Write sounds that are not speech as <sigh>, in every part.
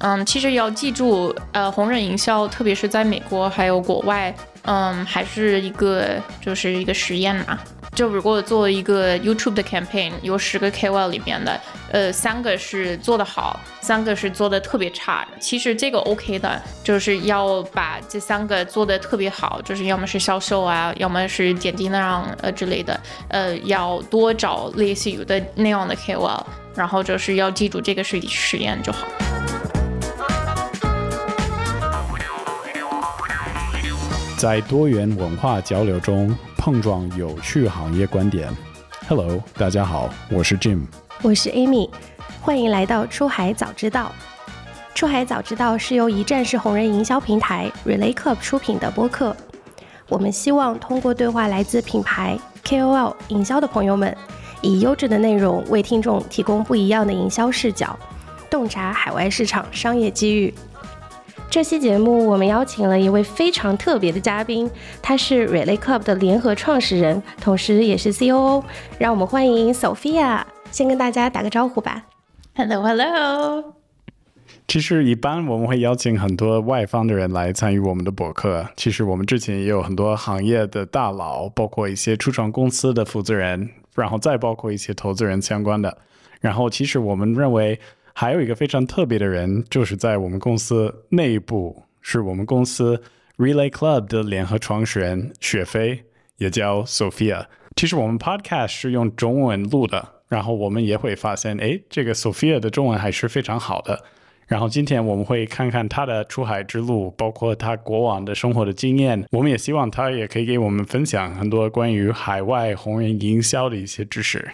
嗯，其实要记住，呃，红人营销，特别是在美国还有国外，嗯，还是一个就是一个实验嘛。就如果做一个 YouTube 的 campaign，有十个 KOL 里面的，呃，三个是做的好，三个是做的特别差。其实这个 OK 的，就是要把这三个做的特别好，就是要么是销售啊，要么是点击量呃之类的，呃，要多找类似于的那样的 KOL，然后就是要记住这个是实验就好。在多元文化交流中碰撞有趣行业观点。Hello，大家好，我是 Jim，我是 Amy，欢迎来到出海早知道。出海早知道是由一站式红人营销平台 Relay Club 出品的播客。我们希望通过对话来自品牌 KOL 营销的朋友们，以优质的内容为听众提供不一样的营销视角，洞察海外市场商业机遇。这期节目我们邀请了一位非常特别的嘉宾，他是 Relay Club 的联合创始人，同时也是 COO。让我们欢迎 Sophia，先跟大家打个招呼吧。Hello，Hello。其实一般我们会邀请很多外方的人来参与我们的博客。其实我们之前也有很多行业的大佬，包括一些初创公司的负责人，然后再包括一些投资人相关的。然后其实我们认为。还有一个非常特别的人，就是在我们公司内部，是我们公司 Relay Club 的联合创始人雪飞，也叫 Sophia。其实我们 Podcast 是用中文录的，然后我们也会发现，哎，这个 Sophia 的中文还是非常好的。然后今天我们会看看他的出海之路，包括他过往的生活的经验。我们也希望他也可以给我们分享很多关于海外红人营销的一些知识。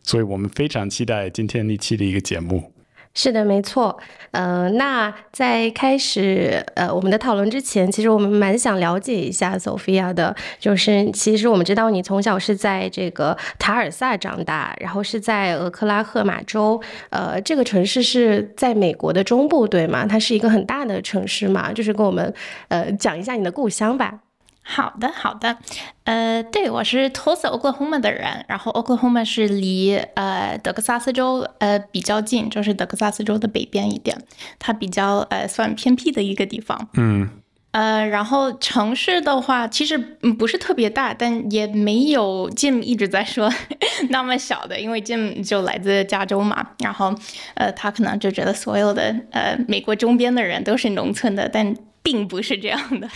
所以我们非常期待今天一期的一个节目。是的，没错。呃，那在开始呃我们的讨论之前，其实我们蛮想了解一下 Sophia 的，就是其实我们知道你从小是在这个塔尔萨长大，然后是在俄克拉荷马州，呃，这个城市是在美国的中部，对吗？它是一个很大的城市嘛，就是跟我们呃讲一下你的故乡吧。好的，好的，呃，对我是 Tulsa Oklahoma 的人，然后 Oklahoma 是离呃德克萨斯州呃比较近，就是德克萨斯州的北边一点，它比较呃算偏僻的一个地方。嗯，呃，然后城市的话，其实不是特别大，但也没有 Jim 一直在说 <laughs> 那么小的，因为 Jim 就来自加州嘛，然后呃他可能就觉得所有的呃美国周边的人都是农村的，但并不是这样的。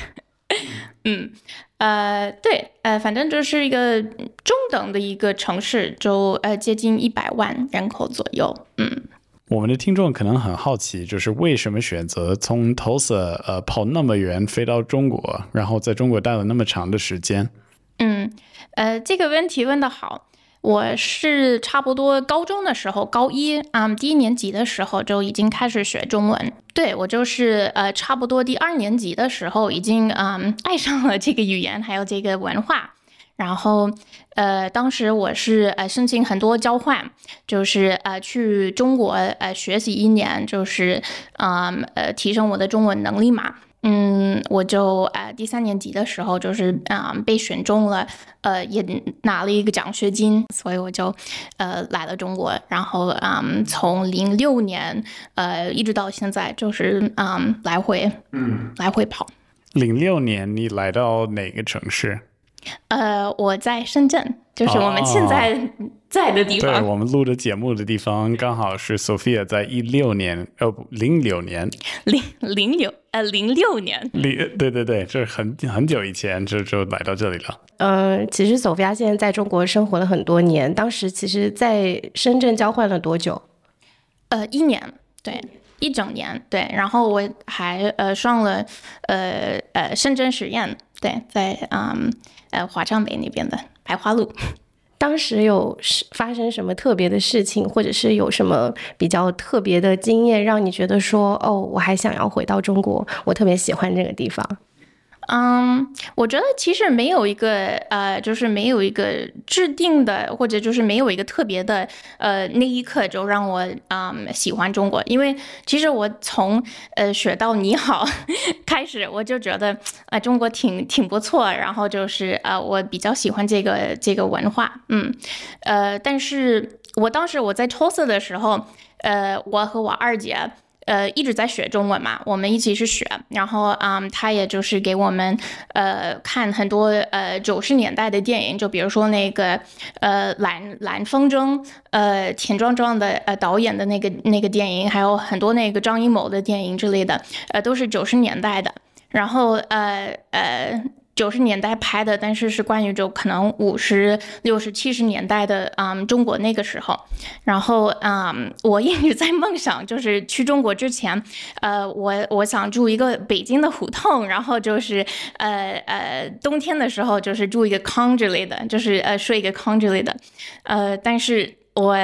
嗯，呃，对，呃，反正就是一个中等的一个城市，就呃接近一百万人口左右。嗯，我们的听众可能很好奇，就是为什么选择从 Tulsa 呃跑那么远飞到中国，然后在中国待了那么长的时间？嗯，呃，这个问题问的好。我是差不多高中的时候，高一啊，第一年级的时候就已经开始学中文。对我就是呃，差不多第二年级的时候，已经嗯爱上了这个语言，还有这个文化。然后呃，当时我是呃申请很多交换，就是呃去中国呃学习一年，就是嗯呃提升我的中文能力嘛。嗯，我就呃第三年级的时候，就是啊被选中了，呃也拿了一个奖学金，所以我就呃来了中国，然后嗯从零六年呃一直到现在，就是嗯来回嗯来回跑。零六年你来到哪个城市？呃，我在深圳，就是我们现在在的地方。对，我们录的节目的地方刚好是 Sophia 在一六年，呃不，零六年，零零六呃零六年，零对对对，这是很很久以前就就来到这里了。嗯，其实 Sophia 现在在中国生活了很多年，当时其实在深圳交换了多久？呃，一年，对，一整年，对。然后我还呃上了呃呃深圳实验，对，在嗯。呃，华强北那边的白花路，当时有发生什么特别的事情，或者是有什么比较特别的经验，让你觉得说，哦，我还想要回到中国，我特别喜欢这个地方。嗯，我觉得其实没有一个呃，就是没有一个制定的，或者就是没有一个特别的呃那一刻就让我嗯喜欢中国，因为其实我从呃学到你好 <laughs> 开始，我就觉得呃中国挺挺不错，然后就是呃我比较喜欢这个这个文化，嗯，呃，但是我当时我在抽色的时候，呃，我和我二姐。呃，一直在学中文嘛，我们一起去学，然后嗯，他也就是给我们呃看很多呃九十年代的电影，就比如说那个呃蓝蓝风筝，呃田壮壮的呃导演的那个那个电影，还有很多那个张艺谋的电影之类的，呃都是九十年代的，然后呃呃。九十年代拍的，但是是关于就可能五十六十七十年代的，嗯，中国那个时候。然后，嗯，我一直在梦想，就是去中国之前，呃，我我想住一个北京的胡同，然后就是，呃呃，冬天的时候就是住一个康之类的，就是呃睡一个康之类的，呃，但是我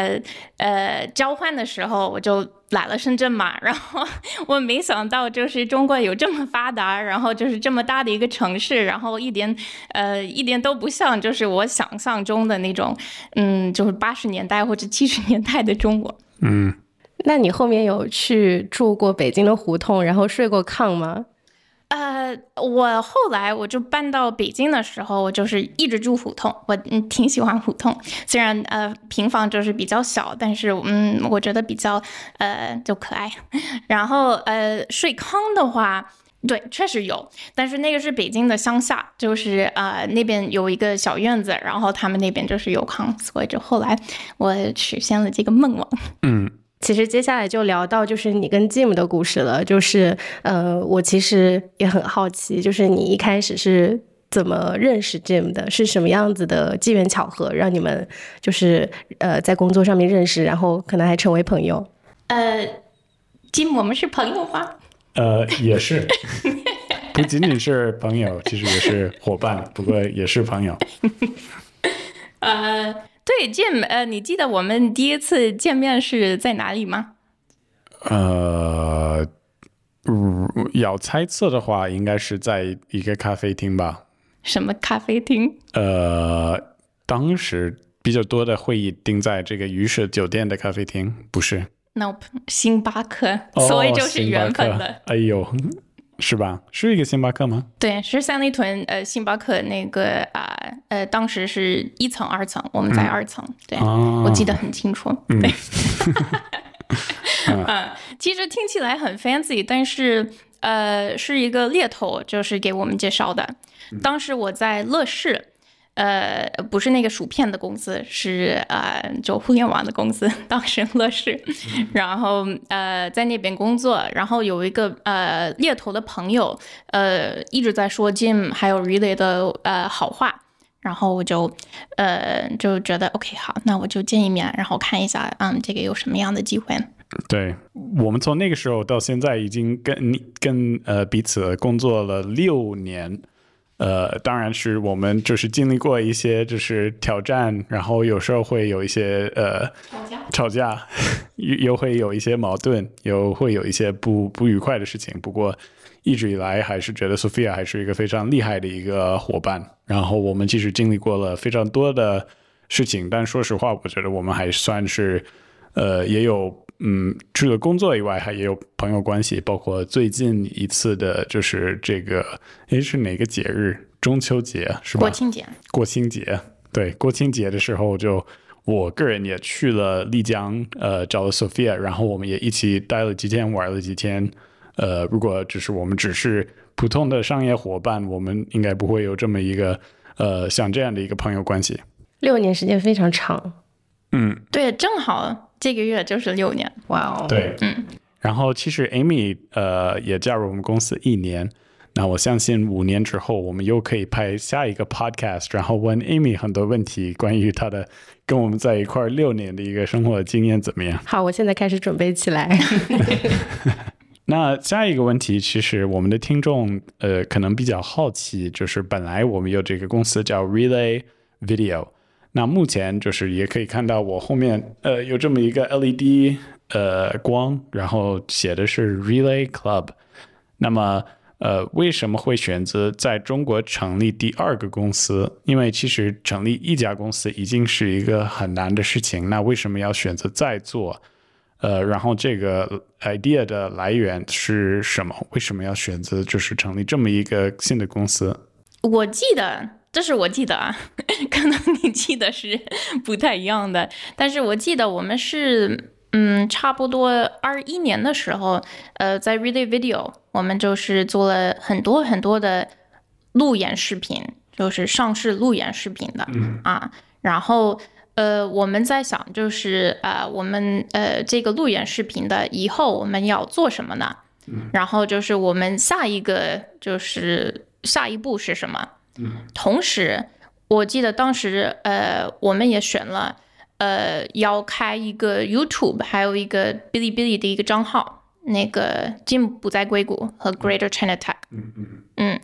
呃交换的时候我就。来了深圳嘛，然后 <laughs> 我没想到就是中国有这么发达，然后就是这么大的一个城市，然后一点呃一点都不像就是我想象中的那种，嗯，就是八十年代或者七十年代的中国。嗯，那你后面有去住过北京的胡同，然后睡过炕吗？呃，我后来我就搬到北京的时候，我就是一直住胡同，我挺喜欢胡同，虽然呃平房就是比较小，但是嗯我觉得比较呃就可爱。然后呃睡炕的话，对，确实有，但是那个是北京的乡下，就是呃那边有一个小院子，然后他们那边就是有炕，所以就后来我实现了这个梦望。嗯。其实接下来就聊到就是你跟 Jim 的故事了，就是呃，我其实也很好奇，就是你一开始是怎么认识 Jim 的？是什么样子的机缘巧合让你们就是呃在工作上面认识，然后可能还成为朋友？呃，Jim，我们是朋友吗？呃，也是，不仅仅是朋友，其实也是伙伴，不过也是朋友。<laughs> 呃。对，Jim，呃，你记得我们第一次见面是在哪里吗？呃，要猜测的话，应该是在一个咖啡厅吧。什么咖啡厅？呃，当时比较多的会议定在这个鱼舍酒店的咖啡厅，不是？Nope，星巴克，所以就是缘分的。哎呦。是吧？是一个星巴克吗？对，是三里屯呃，星巴克那个啊呃，当时是一层二层，我们在二层，对我记得很清楚。对，<laughs> 嗯，其实听起来很 fancy，但是呃，是一个猎头就是给我们介绍的。当时我在乐视。呃，不是那个薯片的公司，是呃，就互联网的公司，当时乐视，<laughs> 然后呃，在那边工作，然后有一个呃猎头的朋友，呃，一直在说 Jim 还有 Relay 的呃好话，然后我就呃就觉得 OK 好，那我就见一面，然后看一下，嗯，这个有什么样的机会？对我们从那个时候到现在，已经跟你跟呃彼此工作了六年。呃，当然是我们就是经历过一些就是挑战，然后有时候会有一些呃吵架，吵架 <laughs> 又又会有一些矛盾，又会有一些不不愉快的事情。不过一直以来还是觉得 Sophia 还是一个非常厉害的一个伙伴。然后我们即使经历过了非常多的事情，但说实话，我觉得我们还算是呃也有。嗯，除了工作以外，还也有朋友关系，包括最近一次的，就是这个，诶，是哪个节日？中秋节是吧？国庆节。国庆节，对，国庆节的时候，就我个人也去了丽江，呃，找了 Sophia，然后我们也一起待了几天，玩了几天。呃，如果只是我们只是普通的商业伙伴，我们应该不会有这么一个，呃，像这样的一个朋友关系。六年时间非常长。嗯，对，正好。这个月就是六年，哇哦！对，嗯，然后其实 Amy 呃也加入我们公司一年，那我相信五年之后我们又可以拍下一个 podcast，然后问 Amy 很多问题，关于她的跟我们在一块六年的一个生活经验怎么样？好，我现在开始准备起来。<laughs> 那下一个问题，其实我们的听众呃可能比较好奇，就是本来我们有这个公司叫 Relay Video。那目前就是也可以看到我后面呃有这么一个 LED 呃光，然后写的是 Relay Club。那么呃，为什么会选择在中国成立第二个公司？因为其实成立一家公司已经是一个很难的事情，那为什么要选择再做？呃，然后这个 idea 的来源是什么？为什么要选择就是成立这么一个新的公司？我记得，这是我记得啊，<laughs> 可能你记得是不太一样的，但是我记得我们是。嗯，差不多二一年的时候，呃，在 Relay Video，我们就是做了很多很多的路演视频，就是上市路演视频的啊。然后，呃，我们在想，就是呃，我们呃这个路演视频的以后我们要做什么呢？然后就是我们下一个就是下一步是什么？同时，我记得当时呃，我们也选了。呃，要开一个 YouTube，还有一个哔哩哔哩的一个账号，那个 Jim 不在硅谷和 Greater China Tech，嗯嗯。嗯，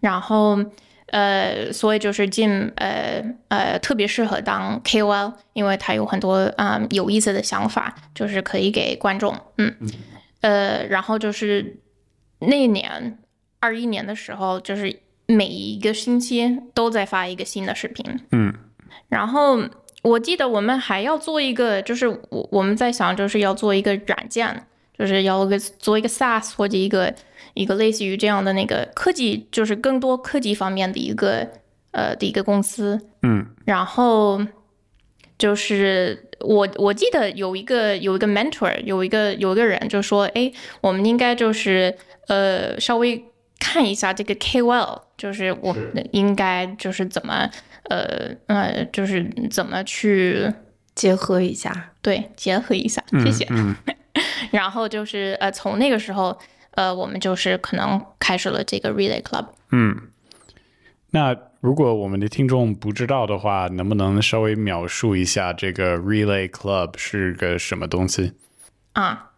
然后呃，所以就是 Jim，呃呃，特别适合当 KOL，因为他有很多啊有意思的想法，就是可以给观众，嗯。呃，然后就是那年二一年的时候，就是每一个星期都在发一个新的视频，嗯，然后。我记得我们还要做一个，就是我我们在想，就是要做一个软件，就是要个做一个 SaaS 或者一个一个类似于这样的那个科技，就是更多科技方面的一个呃的一个公司。嗯，然后就是我我记得有一个有一个 mentor，有一个有一个人就说，哎，我们应该就是呃稍微看一下这个 KOL，就是我应该就是怎么。呃呃，就是怎么去结合一下？对，结合一下，谢谢。<laughs> 然后就是呃，从那个时候，呃，我们就是可能开始了这个 Relay Club。嗯，那如果我们的听众不知道的话，能不能稍微描述一下这个 Relay Club 是个什么东西？啊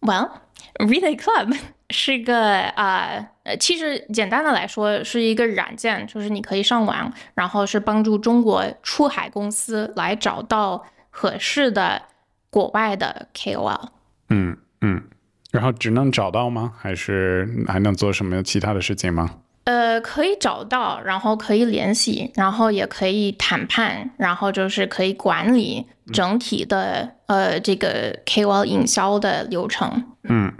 ，Well，Relay Club。是个啊，呃，其实简单的来说是一个软件，就是你可以上网，然后是帮助中国出海公司来找到合适的国外的 KOL。嗯嗯，然后只能找到吗？还是还能做什么其他的事情吗？呃，可以找到，然后可以联系，然后也可以谈判，然后就是可以管理整体的呃这个 KOL 营销的流程。嗯。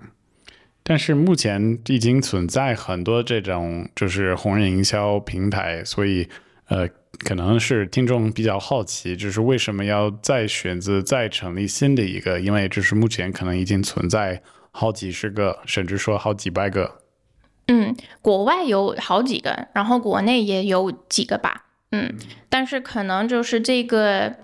但是目前已经存在很多这种就是红人营销平台，所以呃，可能是听众比较好奇，就是为什么要再选择再成立新的一个？因为就是目前可能已经存在好几十个，甚至说好几百个。嗯，国外有好几个，然后国内也有几个吧。嗯，但是可能就是这个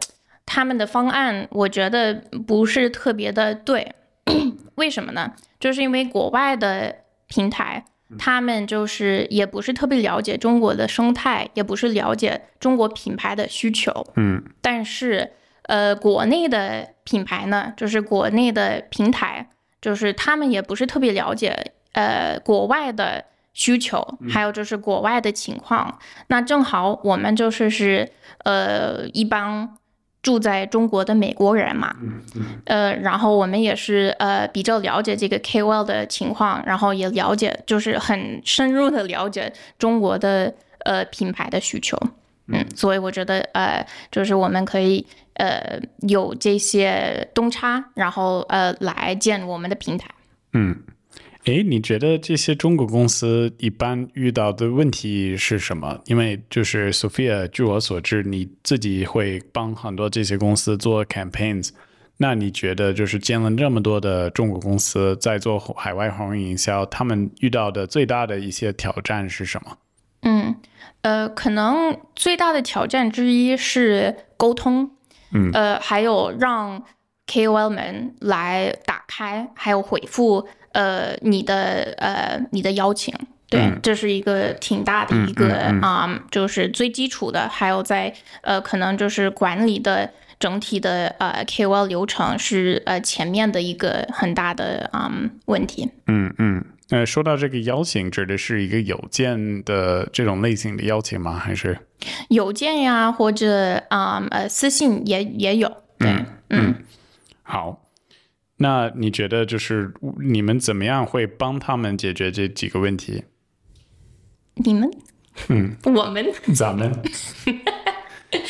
他们的方案，我觉得不是特别的对。<coughs> 为什么呢？就是因为国外的平台，他们就是也不是特别了解中国的生态，也不是了解中国品牌的需求。嗯，但是呃，国内的品牌呢，就是国内的平台，就是他们也不是特别了解呃国外的需求，还有就是国外的情况。那正好我们就是是呃一帮。住在中国的美国人嘛，呃，然后我们也是呃比较了解这个 KOL 的情况，然后也了解就是很深入的了解中国的呃品牌的需求，嗯，所以我觉得呃就是我们可以呃有这些东差，然后呃来建我们的平台，嗯。哎，你觉得这些中国公司一般遇到的问题是什么？因为就是 Sophia，据我所知，你自己会帮很多这些公司做 campaigns。那你觉得就是见了这么多的中国公司在做海外红人营销，他们遇到的最大的一些挑战是什么？嗯，呃，可能最大的挑战之一是沟通，嗯，呃，还有让 KOL 们来打开，还有回复。呃，你的呃，你的邀请，对，这是一个挺大的一个啊，就是最基础的，还有在呃，可能就是管理的整体的呃 KOL 流程是呃前面的一个很大的啊问题。嗯嗯，呃，说到这个邀请，指的是一个邮件的这种类型的邀请吗？还是邮件呀，或者啊呃私信也也有。对，嗯，好。那你觉得就是你们怎么样会帮他们解决这几个问题？你们，嗯，我们，咱们。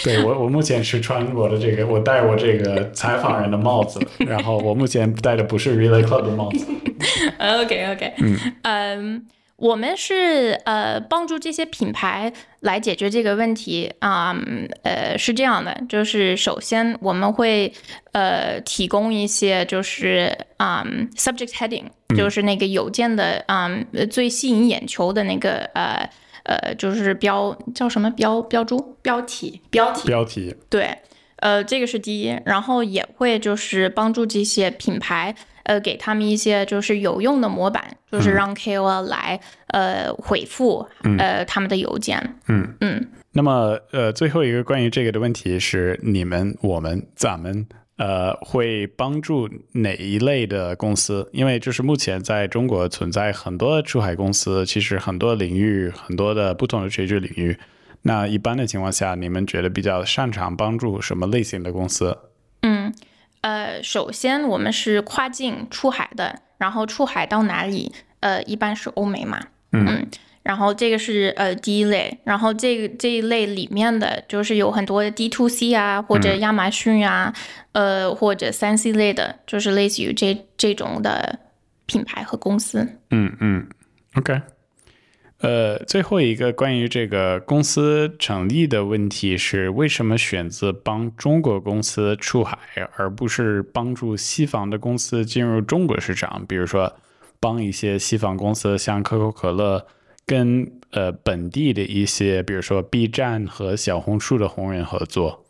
对我，我目前是穿我的这个，我戴我这个采访人的帽子，然后我目前戴的不是 Relay Club 的帽子。<laughs> OK OK，嗯。嗯，我们是呃帮助这些品牌来解决这个问题啊、嗯呃是这样的，就是首先我们会呃提供一些就是啊、嗯 subject heading，就是那个邮件的啊、嗯最吸引眼球的那个呃呃就是标叫什么标标注？标题标题。标题，对，呃，这个是第一，然后也会就是帮助这些品牌，呃，给他们一些就是有用的模板，就是让 KOL 来、呃回复呃他们的邮件。嗯嗯那么，呃，最后一个关于这个的问题是，你们、我们、咱们，呃，会帮助哪一类的公司？因为就是目前在中国存在很多出海公司，其实很多领域、很多的不同的垂直领域。那一般的情况下，你们觉得比较擅长帮助什么类型的公司？嗯，呃，首先我们是跨境出海的，然后出海到哪里？呃，一般是欧美嘛。嗯然后这个是呃第一类，然后这个这一类里面的就是有很多的 D to C 啊，或者亚马逊啊，呃或者三 C 类的，就是类似于这这种的品牌和公司。嗯嗯，OK。呃，最后一个关于这个公司成立的问题是，为什么选择帮中国公司出海，而不是帮助西方的公司进入中国市场？比如说，帮一些西方公司，像可口可乐，跟呃本地的一些，比如说 B 站和小红书的红人合作。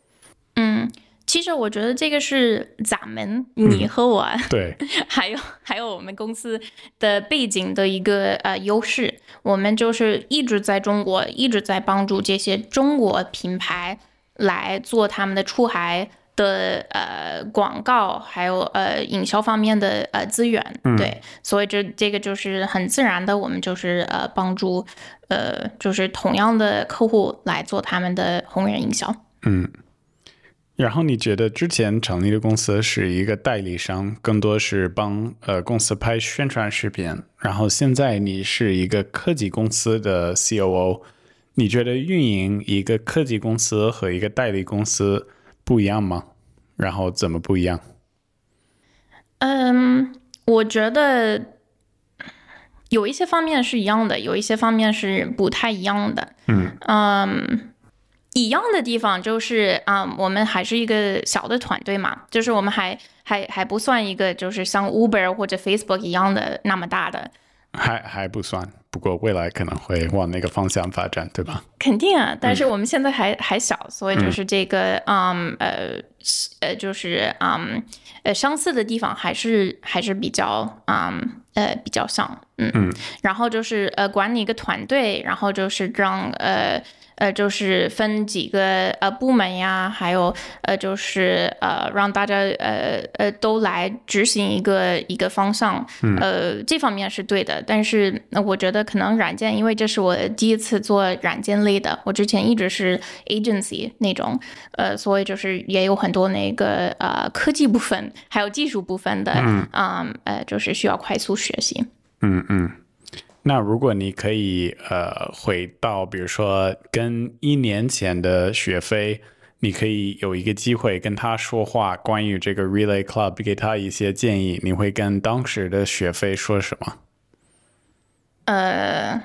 嗯，其实我觉得这个是咱们你和我，对，<laughs> 还有还有我们公司的背景的一个呃优势，我们就是一直在中国，一直在帮助这些中国品牌来做他们的出海的呃广告，还有呃营销方面的呃资源，对，所以这这个就是很自然的，我们就是呃帮助呃就是同样的客户来做他们的红人营销。嗯。然后你觉得之前成立的公司是一个代理商，更多是帮呃公司拍宣传视频。然后现在你是一个科技公司的 COO，你觉得运营一个科技公司和一个代理公司不一样吗？然后怎么不一样？嗯，我觉得有一些方面是一样的，有一些方面是不太一样的。嗯嗯，一样的地方就是啊、我们还是一个小的团队嘛，就是我们还还还不算一个就是像 Uber 或者 Facebook 一样的那么大的。还还不算，不过未来可能会往那个方向发展，对吧？肯定啊，但是我们现在还、还小，所以就是这个，嗯呃呃，就是嗯呃相似的地方还是还是比较嗯呃比较像，嗯嗯，然后就是呃管理一个团队，然后就是让呃呃就是分几个呃部门呀，还有呃就是呃让大家呃呃都来执行一个一个方向，呃这方面是对的，但是呃我觉得可能软件，因为这是我第一次做软件类的，我之前一直是 agency 那种，呃，所以就是也有很多那个呃科技部分还有技术部分的，嗯呃就是需要快速学习。嗯嗯。那如果你可以呃回到，比如说跟一年前的学飞，你可以有一个机会跟他说话，关于这个 Relay Club，给他一些建议，你会跟当时的学飞说什么？呃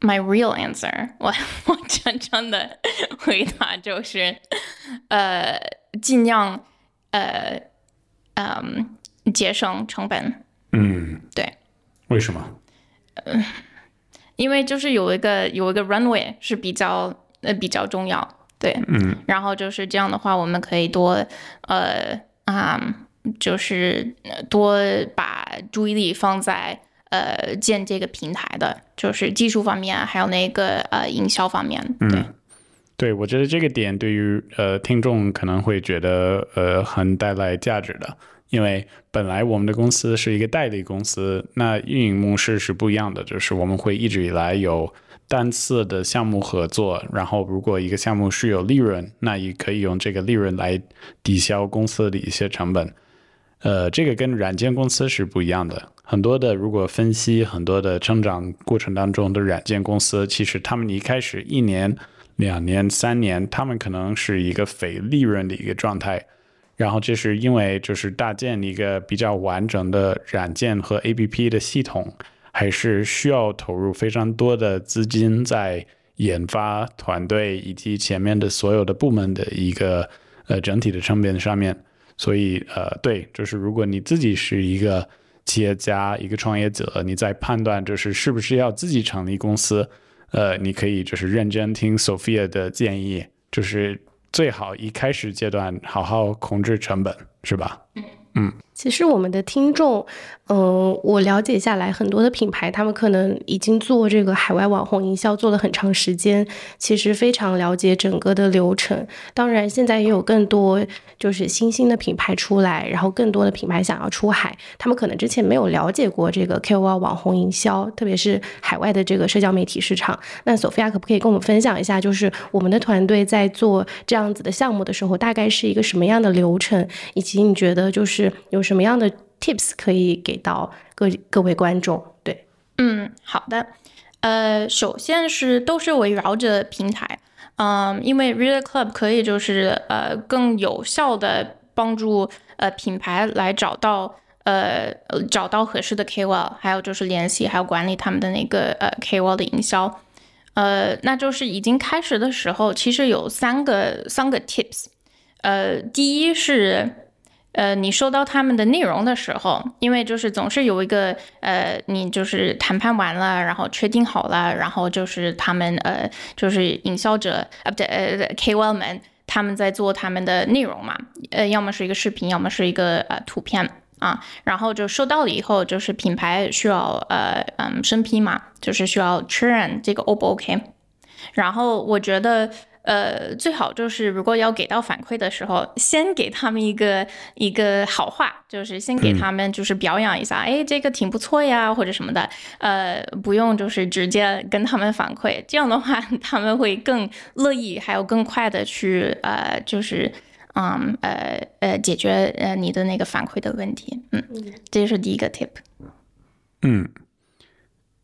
，my real answer，<laughs> 我 <laughs> 我真正的回答就是，<laughs> 呃，尽量呃嗯节省成本，嗯，对。为什么？因为就是有一个有一个 runway 是比较呃比较重要，对，嗯，然后就是这样的话，我们可以多呃啊、就是呃多把注意力放在呃建这个平台的，就是技术方面，还有那个呃营销方面，对，对，我觉得这个点对于呃听众可能会觉得呃很带来价值的，因为本来我们的公司是一个代理公司，那运营模式是不一样的，就是我们会一直以来有单次的项目合作，然后如果一个项目是有利润，那也可以用这个利润来抵消公司的一些成本。呃，这个跟软件公司是不一样的。很多的如果分析很多的成长过程当中的软件公司，其实他们一开始一年、两年、三年，他们可能是一个非利润的一个状态。然后这是因为就是搭建一个比较完整的软件和 APP 的系统，还是需要投入非常多的资金在研发团队以及前面的所有的部门的一个呃整体的成本上面。所以呃，对，就是如果你自己是一个企业家、一个创业者，你在判断就是是不是要自己成立公司，呃，你可以就是认真听 Sophia 的建议，就是最好一开始阶段好好控制成本，是吧？嗯。其实我们的听众，嗯，我了解下来，很多的品牌他们可能已经做这个海外网红营销做了很长时间，其实非常了解整个的流程。当然，现在也有更多就是新兴的品牌出来，然后更多的品牌想要出海，他们可能之前没有了解过这个 KOL 网红营销，特别是海外的这个社交媒体市场。那索菲亚可不可以跟我们分享一下，就是我们的团队在做这样子的项目的时候，大概是一个什么样的流程，以及你觉得就是有。什么样的 tips 可以给到各各位观众？对，嗯，好的，呃，首先是都是围绕着平台，嗯，因为 Reader Club 可以就是呃更有效的帮助呃品牌来找到呃找到合适的 KOL，还有就是联系还有管理他们的那个呃 KOL 的营销，呃，那就是已经开始的时候，其实有三个三个 tips，呃，第一是。呃，你收到他们的内容的时候，因为就是总是有一个呃，你就是谈判完了，然后确定好了，然后就是他们呃，就是营销者啊，不对，呃，KOL 们他们在做他们的内容嘛，呃，要么是一个视频，要么是一个呃图片啊，然后就收到了以后，就是品牌需要呃嗯审批嘛，就是需要确认这个 O 不 OK，然后我觉得。呃，最好就是如果要给到反馈的时候，先给他们一个一个好话，就是先给他们就是表扬一下，哎，这个挺不错呀，或者什么的。呃，不用就是直接跟他们反馈，这样的话 <laughs> 他们会更乐意，还有更快的去呃，就是嗯呃呃解决呃你的那个反馈的问题。嗯，这是第一个 tip。嗯，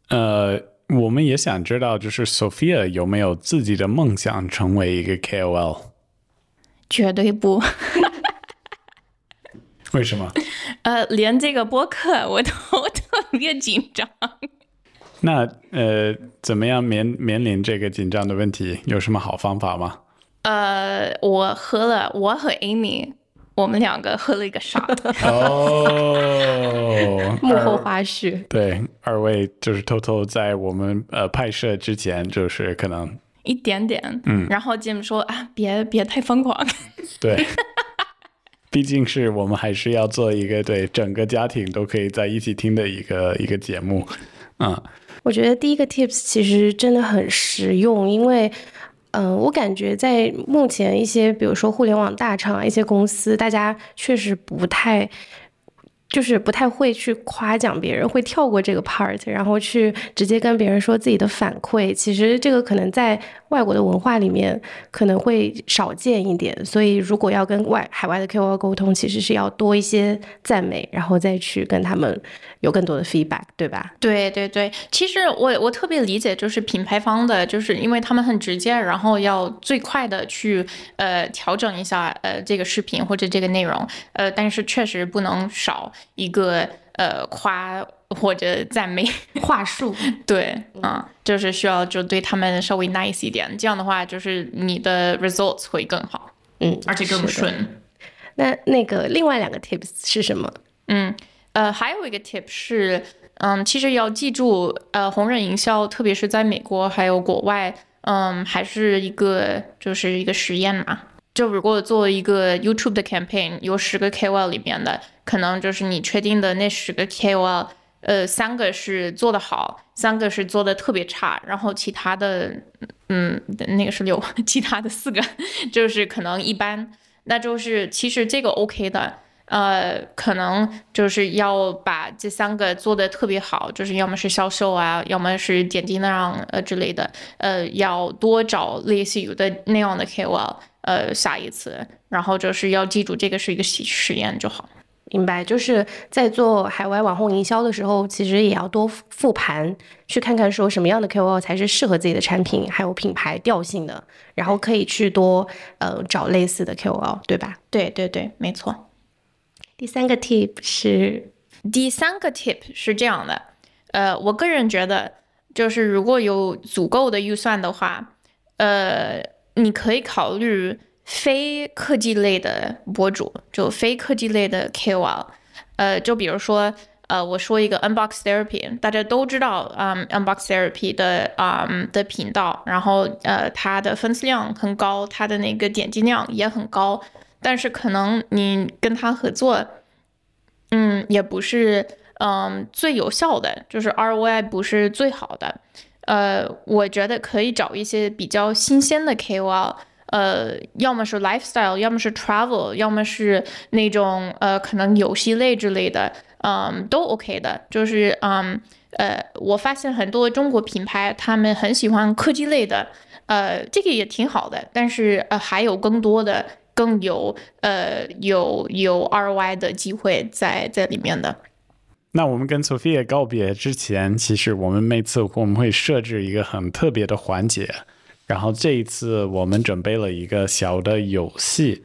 呃。我们也想知道，就是 Sophia 有没有自己的梦想成为一个 KOL？绝对不。为什么？<laughs> 呃，连这个播客我都特别紧张。那呃，怎么样面面临这个紧张的问题？有什么好方法吗？呃，我喝了，我和 Amy。我们两个喝了一个 shot。哦，<laughs> 幕后花絮。对，二位就是偷偷在我们呃拍摄之前，就是可能一点点，嗯。然后 Jim 说啊，别别太疯狂。<laughs> 对，毕竟是我们还是要做一个对整个家庭都可以在一起听的一个一个节目，嗯。我觉得第一个 tips 其实真的很实用，因为。嗯，我感觉在目前一些，比如说互联网大厂啊，一些公司，大家确实不太。就是不太会去夸奖别人，会跳过这个 part，然后去直接跟别人说自己的反馈。其实这个可能在外国的文化里面可能会少见一点，所以如果要跟外海外的 KOL 沟通，其实是要多一些赞美，然后再去跟他们有更多的 feedback，对吧？对对对，其实我我特别理解，就是品牌方的，就是因为他们很直接，然后要最快的去呃调整一下呃这个视频或者这个内容，呃，但是确实不能少。一个呃夸或者赞美 <laughs> 话术，对，嗯，就是需要就对他们稍微 nice 一点，这样的话就是你的 results 会更好，嗯，而且更顺。那那个另外两个 tips 是什么？嗯，呃，还有一个 tip 是，嗯，其实要记住，呃，红人营销，特别是在美国还有国外，嗯，还是一个就是一个实验嘛。就如果做一个 YouTube 的 campaign，有十个 KOL 里面的，可能就是你确定的那十个 KOL，呃，三个是做的好，三个是做的特别差，然后其他的，嗯，那个是六，其他的四个 <laughs> 就是可能一般，那就是其实这个 OK 的，呃，可能就是要把这三个做的特别好，就是要么是销售啊，要么是点击量呃之类的，呃，要多找类似于的那样的 KOL。呃，下一次，然后就是要记住这个是一个实实验就好。明白，就是在做海外网红营销的时候，其实也要多复盘，去看看说什么样的 KOL 才是适合自己的产品还有品牌调性的，然后可以去多呃找类似的 KOL，对吧？对对对，没错。第三个 tip 是，第三个 tip 是这样的，呃，我个人觉得，就是如果有足够的预算的话，呃，你可以考虑。非科技类的博主，就非科技类的 KOL，呃，就比如说，呃，我说一个 Unbox Therapy，大家都知道，嗯，Unbox Therapy 的啊的频道，然后呃，它的粉丝量很高，它的那个点击量也很高，但是可能你跟他合作，嗯，也不是嗯最有效的，就是 ROI 不是最好的，呃，我觉得可以找一些比较新鲜的 KOL。呃，要么是 lifestyle，要么是 travel，要么是那种呃，可能游戏类之类的，嗯，都 OK 的。就是嗯，呃，我发现很多中国品牌他们很喜欢科技类的，呃，这个也挺好的。但是呃，还有更多的更有呃有有 ROI 的机会在在里面的。那我们跟 Sophia 告别之前，其实我们每次我们会设置一个很特别的环节。然后这一次我们准备了一个小的游戏，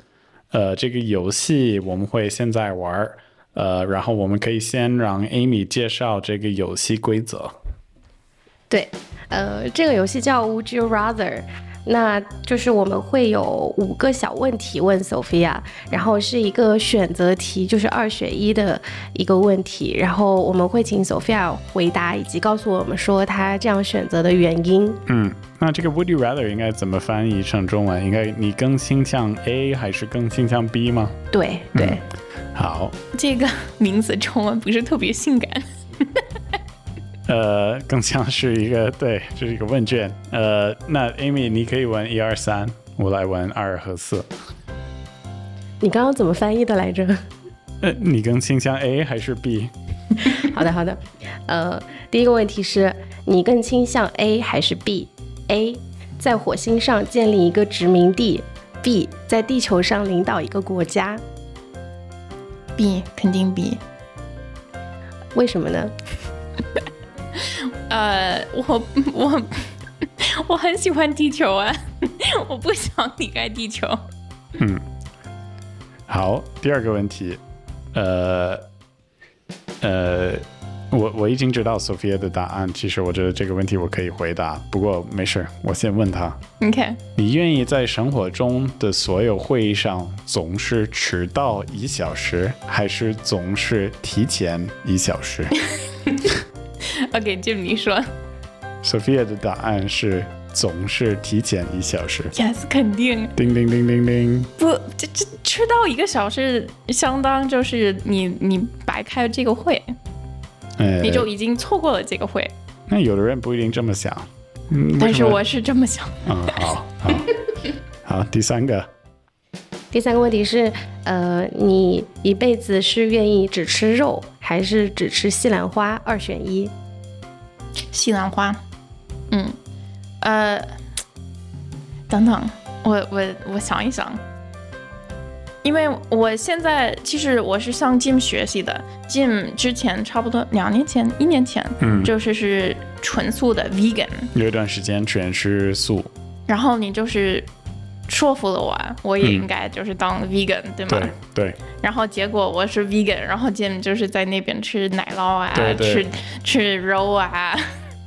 呃，这个游戏我们会现在玩儿，呃，然后我们可以先让 Amy 介绍这个游戏规则。对，呃，这个游戏叫 Would You Rather。那就是我们会有五个小问题问 Sophia，然后是一个选择题，就是二选一的一个问题，然后我们会请 Sophia 回答，以及告诉我们说她这样选择的原因。嗯，那这个 Would you rather 应该怎么翻译成中文？应该你更倾向 A 还是更倾向 B 吗？对对，好，这个名字中文不是特别性感。<laughs> 呃，更像是一个对，这是一个问卷。呃，那 Amy，你可以问一二三，我来问二和四。你刚刚怎么翻译的来着？呃，你更倾向 A 还是 B？<laughs> 好的，好的。呃，第一个问题是你更倾向 A 还是 B？A 在火星上建立一个殖民地，B 在地球上领导一个国家。B 肯定 B。为什么呢？呃，我我我很喜欢地球啊，<laughs> 我不想离开地球。嗯，好，第二个问题，呃呃，我我已经知道 Sophia 的答案，其实我觉得这个问题我可以回答，不过没事，我先问他。OK，你愿意在生活中的所有会议上总是迟到一小时，还是总是提前一小时 <laughs>？OK，就你说，Sophia 的答案是总是提前一小时。Yes，肯定。叮叮叮叮叮。不，这这迟到一个小时，相当就是你你白开了这个会，你就已经错过了这个会。那有的人不一定这么想，嗯，但是我是这么想。嗯，好，好，<laughs> 好。第三个，第三个问题是，呃，你一辈子是愿意只吃肉，还是只吃西兰花？二选一。西兰花，嗯，呃，等等，我我我想一想，因为我现在其实我是向 Jim 学习的，Jim 之前差不多两年前、一年前，嗯，就是是纯素的 vegan，有一段时间全是素，然后你就是说服了我，我也应该就是当 vegan，对吗？对对。然后结果我是 vegan，然后 Jim 就是在那边吃奶酪啊，吃吃肉啊。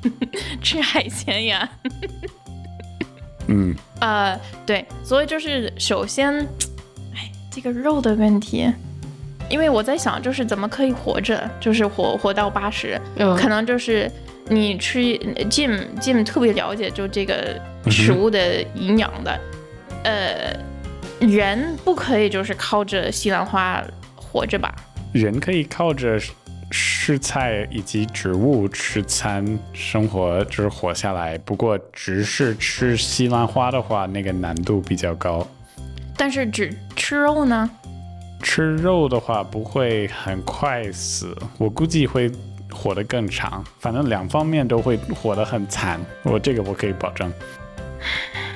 <laughs> 吃海鲜呀，嗯，<laughs> 呃，对，所以就是首先，哎，这个肉的问题，因为我在想，就是怎么可以活着，就是活活到八十，可能就是你吃 Jim Jim 特别了解就这个食物的营养的，呃，人不可以就是靠着西兰花活着吧？人可以靠着。吃菜以及植物吃餐生活就是活下来，不过只是吃西兰花的话，那个难度比较高。但是只吃肉呢？吃肉的话不会很快死，我估计会活得更长。反正两方面都会活得很惨，我这个我可以保证。<laughs>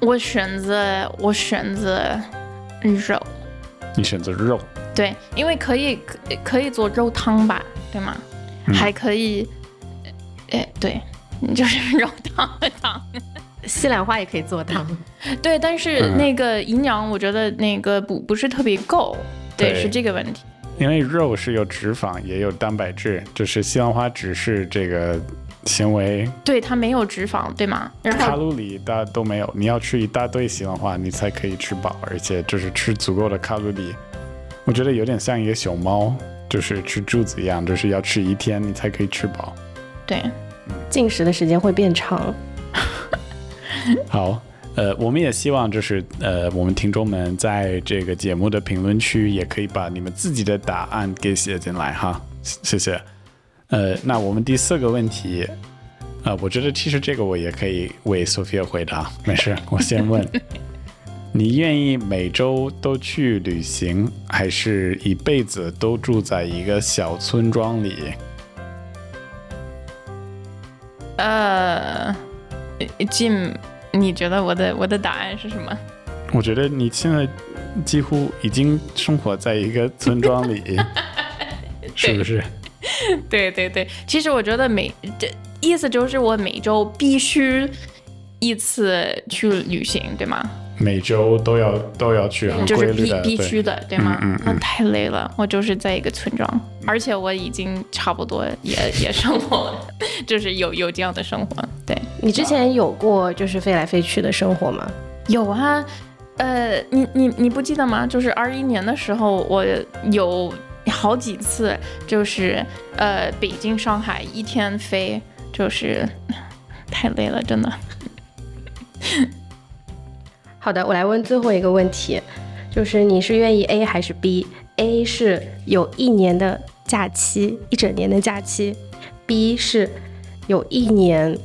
我选择我选择肉。你选择肉。对，因为可以可可以做肉汤吧，对吗？嗯还可以，呃，对，就是肉汤的汤。西兰花也可以做汤。<laughs> 对，但是嗯那个营养，我觉得那个不不是特别够，对，对是这个问题。因为肉是有脂肪，也有蛋白质，就是西兰花只是这个纤维，对，它没有脂肪，对吗？然卡路里大都没有。你要吃一大堆西兰花，你才可以吃饱，而且就是吃足够的卡路里。我觉得有点像一个熊猫，就是吃柱子一样，就是要吃一天你才可以吃饱。对，进食的时间会变长。好，呃，我们也希望就是呃，我们听众们在这个节目的评论区也可以把你们自己的答案给写进来哈，谢谢。呃，那我们第四个问题，呃，我觉得其实这个我也可以为 Sophia 回答，没事，<laughs> 我先问。你愿意每周都去旅行，还是一辈子都住在一个小村庄里？呃，Jim，你觉得我的我的答案是什么？我觉得你现在几乎已经生活在一个村庄里，<laughs> 是不是？<laughs> 对对对，其实我觉得每这意思就是我每周必须一次去旅行，对吗？每周都要都要去很就是必规律的，对必须的，对吗？嗯嗯嗯那太累了，我就是在一个村庄，而且我已经差不多也也生活了，<laughs> 就是有有这样的生活。对，你之前有过就是飞来飞去的生活吗？有啊，呃，你你你不记得吗？就是二一年的时候，我有好几次，就是呃北京上海一天飞，就是太累了，真的。<laughs> 好的，我来问最后一个问题，就是你是愿意 A 还是 B？A 是有一年的假期，一整年的假期；B 是有一年，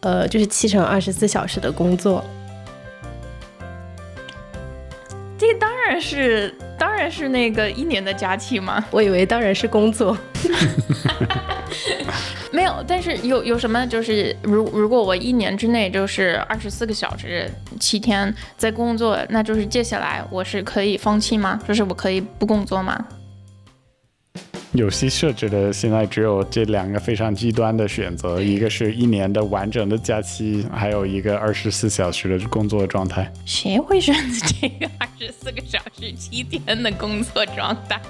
呃，就是七乘二十四小时的工作。这个当然是当然是那个一年的假期嘛，我以为当然是工作。<laughs> 没有，但是有有什么就是如如果我一年之内就是二十四个小时七天在工作，那就是接下来我是可以放弃吗？就是我可以不工作吗？游戏设置的现在只有这两个非常极端的选择，一个是一年的完整的假期，还有一个二十四小时的工作状态。谁会选择这个二十四个小时七天的工作状态？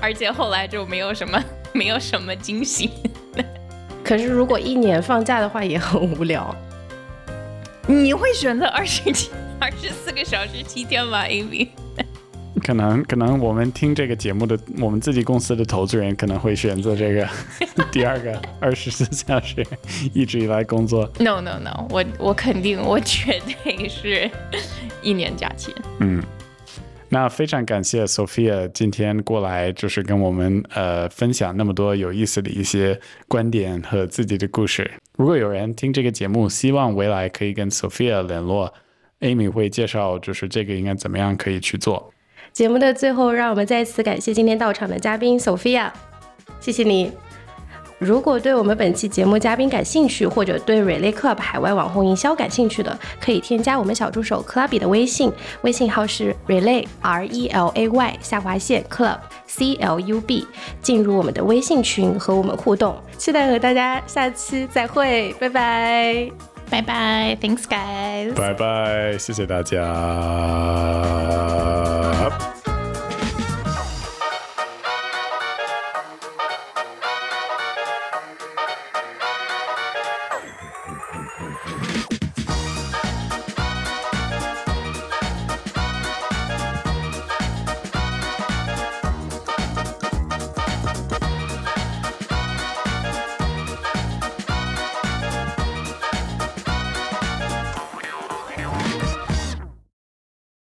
而且后来就没有什么没有什么惊喜。<laughs> 可是如果一年放假的话也很无聊。你会选择二十七二十四个小时七天吗，Amy？可能可能我们听这个节目的，我们自己公司的投资人可能会选择这个 <laughs> 第二个二十四小时一直以来工作。No no no，我我肯定我绝对是一年假期。嗯，那非常感谢 Sophia 今天过来，就是跟我们呃分享那么多有意思的一些观点和自己的故事。如果有人听这个节目，希望未来可以跟 Sophia 联络，Amy 会介绍就是这个应该怎么样可以去做。节目的最后，让我们再次感谢今天到场的嘉宾 Sophia，谢谢你。如果对我们本期节目嘉宾感兴趣，或者对 Relay Club 海外网红营销感兴趣的，可以添加我们小助手 Clubby 的微信，微信号是 Relay R E L A Y 下划线 Club C L U B，进入我们的微信群和我们互动。期待和大家下期再会，拜拜。拜拜，Thanks guys。拜拜，谢谢大家。